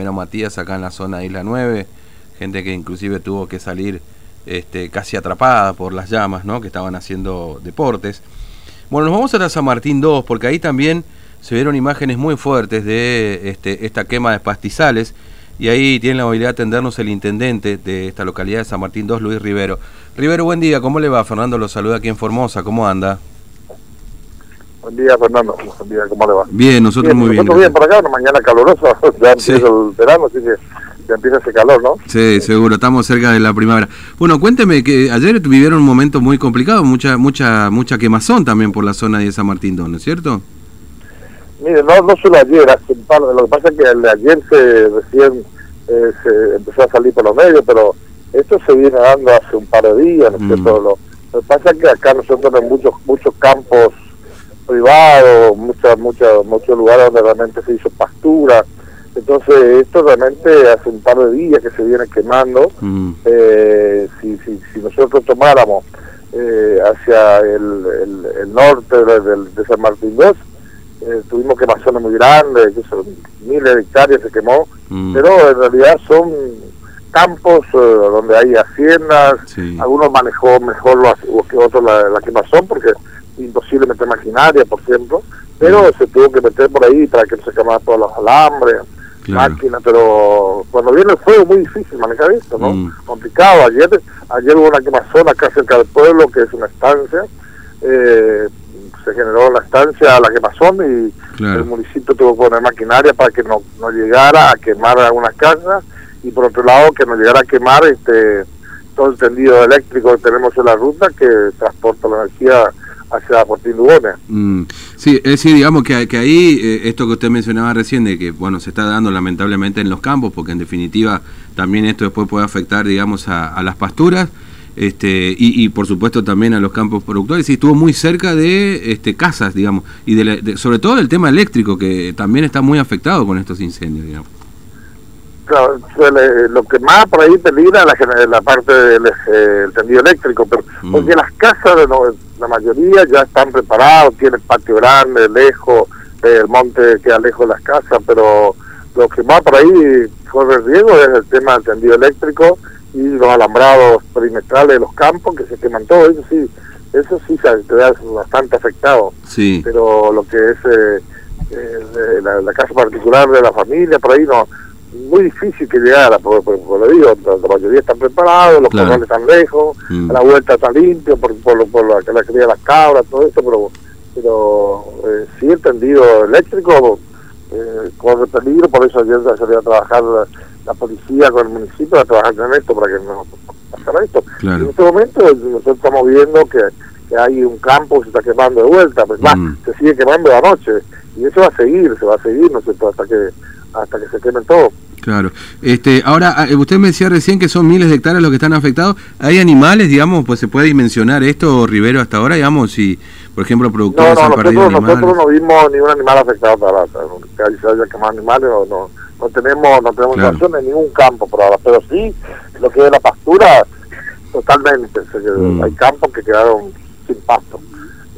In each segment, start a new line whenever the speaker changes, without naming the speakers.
Matías acá en la zona de Isla 9, gente que inclusive tuvo que salir este, casi atrapada por las llamas, ¿no? Que estaban haciendo deportes. Bueno, nos vamos a San Martín 2, porque ahí también se vieron imágenes muy fuertes de este, esta quema de pastizales, y ahí tiene la habilidad de atendernos el intendente de esta localidad de San Martín 2, Luis Rivero. Rivero, buen día, ¿cómo le va? Fernando lo saluda aquí en Formosa, ¿cómo anda?
Buen día, Fernando. Buen día, ¿cómo le va?
Bien, nosotros muy bien.
Nosotros bien por acá, una mañana calurosa, ya empieza el verano, así que ya empieza ese calor, ¿no?
Sí, seguro, estamos cerca de la primavera. Bueno, cuénteme que ayer vivieron un momento muy complicado, mucha mucha mucha quemazón también por la zona de San Martín ¿no es cierto?
Mire, no, no solo ayer, hace un par, lo que pasa es que el de ayer se recién eh, se empezó a salir por los medios, pero esto se viene dando hace un par de días, ¿no es cierto? Lo, lo que pasa es que acá nosotros tenemos muchos muchos campos privado, muchos muchos muchos lugares donde realmente se hizo pastura. Entonces, esto realmente hace un par de días que se viene quemando.
Mm.
Eh, si, si, si nosotros tomáramos eh, hacia el, el, norte de, de, San Martín 2, eh, tuvimos quemazones muy grandes, que son miles de hectáreas se quemó,
Mm.
pero en realidad son campos eh, donde hay haciendas,
Sí.
algunos manejó mejor lo, que otros la, la quemazón porque imposible meter maquinaria, por ejemplo, pero se tuvo que meter por ahí para que no se quemaran todos los alambres,
Claro.
máquinas, pero cuando viene el fuego es muy difícil manejar esto, ¿no?
Mm.
Complicado. Ayer ayer hubo una quemazón acá cerca del pueblo, que es una estancia, eh, se generó en la estancia la quemazón y
Claro.
el municipio tuvo que poner maquinaria para que no, no llegara a quemar algunas casas y por otro lado que no llegara a quemar este todo el tendido eléctrico que tenemos en la ruta que transporta la energía hacia Fortín Lugones.
Mm, sí, es decir, digamos que, que ahí eh, esto que usted mencionaba recién de que bueno se está dando lamentablemente en los campos, porque en definitiva también esto después puede afectar, digamos, a, las pasturas. Este, y, y, por supuesto también a los campos productores y estuvo muy cerca de este, casas, digamos, y de, la- sobre todo del tema eléctrico que también está muy afectado con estos incendios, digamos.
Claro, suele- lo que más por ahí peligra es la, la parte del eh, tendido eléctrico, pero
Mm.
porque las casas, de no- la mayoría ya están preparados, tienen patio grande, lejos, eh, el monte queda lejos de las casas, pero lo que más por ahí corre riesgo es el tema del tendido eléctrico y los alambrados perimetrales de los campos que se queman todo, eso sí, eso sí se queda bastante afectado
Sí,
pero lo que es eh, eh, la casa particular de la familia, por ahí no, muy difícil que llegara, porque, porque, como le digo, la, la mayoría están preparados, los
Claro.
corrales están lejos,
Mm.
la vuelta está limpio por, por, lo- por la, que la cría de las cabras, todo eso, pero, pero eh, sí el tendido eléctrico eh, corre peligro, por eso ayer salió a trabajar la, la policía con el municipio a trabajar en esto para que no pasara esto.
Claro.
En este momento nosotros estamos viendo que, que hay un campo que se está quemando de vuelta, pues más,
Mm.
se sigue quemando de anoche y eso va a seguir, se va a seguir, ¿no es cierto?, hasta que, hasta que se quemen todo.
Claro. Este, ahora, ah, usted me decía recién que son miles de hectáreas los que están afectados. ¿Hay animales, digamos, pues se puede dimensionar esto, Rivero, hasta ahora, digamos, si, por ejemplo,
No,
productores
no,
han perdido
nosotros,
animales?
nosotros no vimos ningún animal afectado para que se haya quemado animales, no, no, no tenemos, no tenemos
Claro.
en ningún campo por ahora, pero sí lo que es la pastura, totalmente, se
Mm.
hay campos que quedaron sin pasto.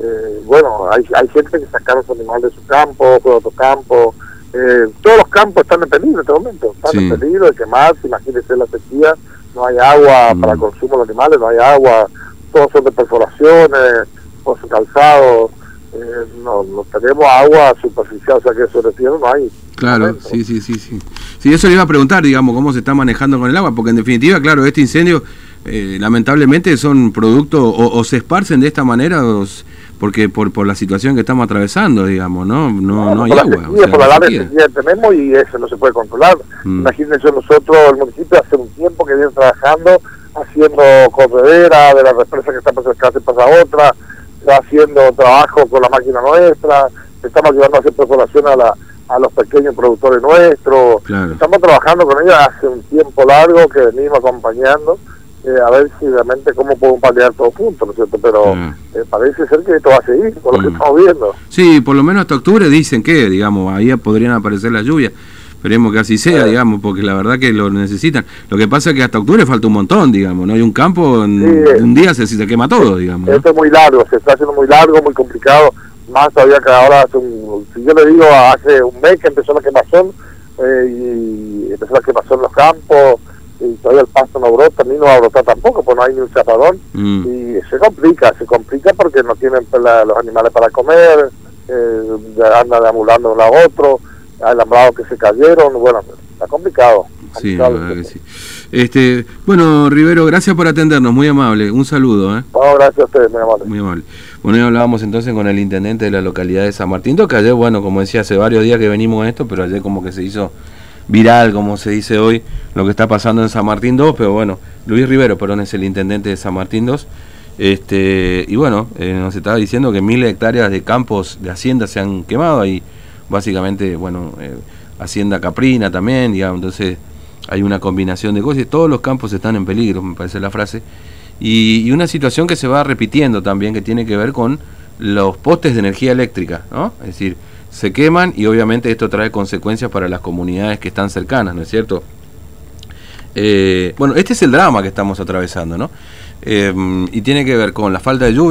Eh, bueno, hay, hay gente que sacaron su animal de su campo, de otro campo, eh, todos los campos están en peligro en este momento, están
Sí.
en peligro de quemarse, imagínense la sequía, no hay agua
Mm.
para el consumo de los animales, no hay agua, todos son de perforaciones, pozos calzados, eh, no, no tenemos agua superficial, o sea que sobre tierra no hay.
Claro,
momento.
sí, sí, sí, sí. Sí, eso le iba a preguntar, digamos, cómo se está manejando con el agua, porque en definitiva, claro, este incendio, eh, lamentablemente, son producto, o, o se esparcen de esta manera, o porque por, por la situación que estamos atravesando, digamos, ¿no? No, no hay
por
agua. o sea,
por la
sequía
que tenemos y eso no se puede controlar.
Mm.
Imagínense nosotros, el municipio hace un tiempo que viene trabajando, haciendo corredera de la represa que está por cerca pasa otra, está haciendo trabajo con la máquina nuestra, estamos ayudando a hacer perforación a, la, a los pequeños productores nuestros,
Claro.
estamos trabajando con ellos hace un tiempo largo que venimos acompañando. Eh, a ver si realmente cómo podemos paliar todos juntos, ¿no es cierto? Pero
Mm.
eh, parece ser que esto va a seguir, por lo que
Mm.
estamos viendo.
Sí, por lo menos hasta octubre dicen que, digamos, ahí podrían aparecer las lluvias. Esperemos que así sea,
Sí.
digamos, porque la verdad que lo necesitan. Lo que pasa es que hasta octubre falta un montón, digamos, ¿no? Hay un campo, en
Sí.
en un día se, se quema todo, digamos. ¿no?
Esto es muy largo, se está haciendo muy largo, muy complicado. Más todavía que ahora, hace un, si yo le digo hace un mes que empezó la quemazón, y empezó a quemazón en los campos, y todavía el pasto no brota, ni no va a brotar tampoco, pues no hay ni un chapadón, mm. y se complica, se complica porque no tienen pues, los animales para comer, eh, andan ambulando de un lado a otro, alambrados que se cayeron, bueno, está complicado.
Sí, que sí. Este, bueno, Rivero, gracias por atendernos, muy amable, un saludo. ¿eh?
gracias a ustedes, muy amable.
Muy amable. Bueno, hoy hablábamos entonces con el intendente de la localidad de San Martín, que ayer, bueno, como decía, hace varios días que venimos a esto, pero ayer como que se hizo viral, como se dice hoy, lo que está pasando en San Martín 2, pero bueno, Luis Rivero, perdón, es el intendente de San Martín 2. Este, y bueno, eh, nos estaba diciendo que de hectáreas de campos de hacienda se han quemado y básicamente, bueno, eh, hacienda caprina también, digamos, entonces hay una combinación de cosas y todos los campos están en peligro, me parece la frase. Y, y, una situación que se va repitiendo también, que tiene que ver con los postes de energía eléctrica, ¿no? Es decir, se queman y obviamente esto trae consecuencias para las comunidades que están cercanas, ¿no es cierto? Eh, bueno, este es el drama que estamos atravesando, ¿no? Eh, y tiene que ver con la falta de lluvia.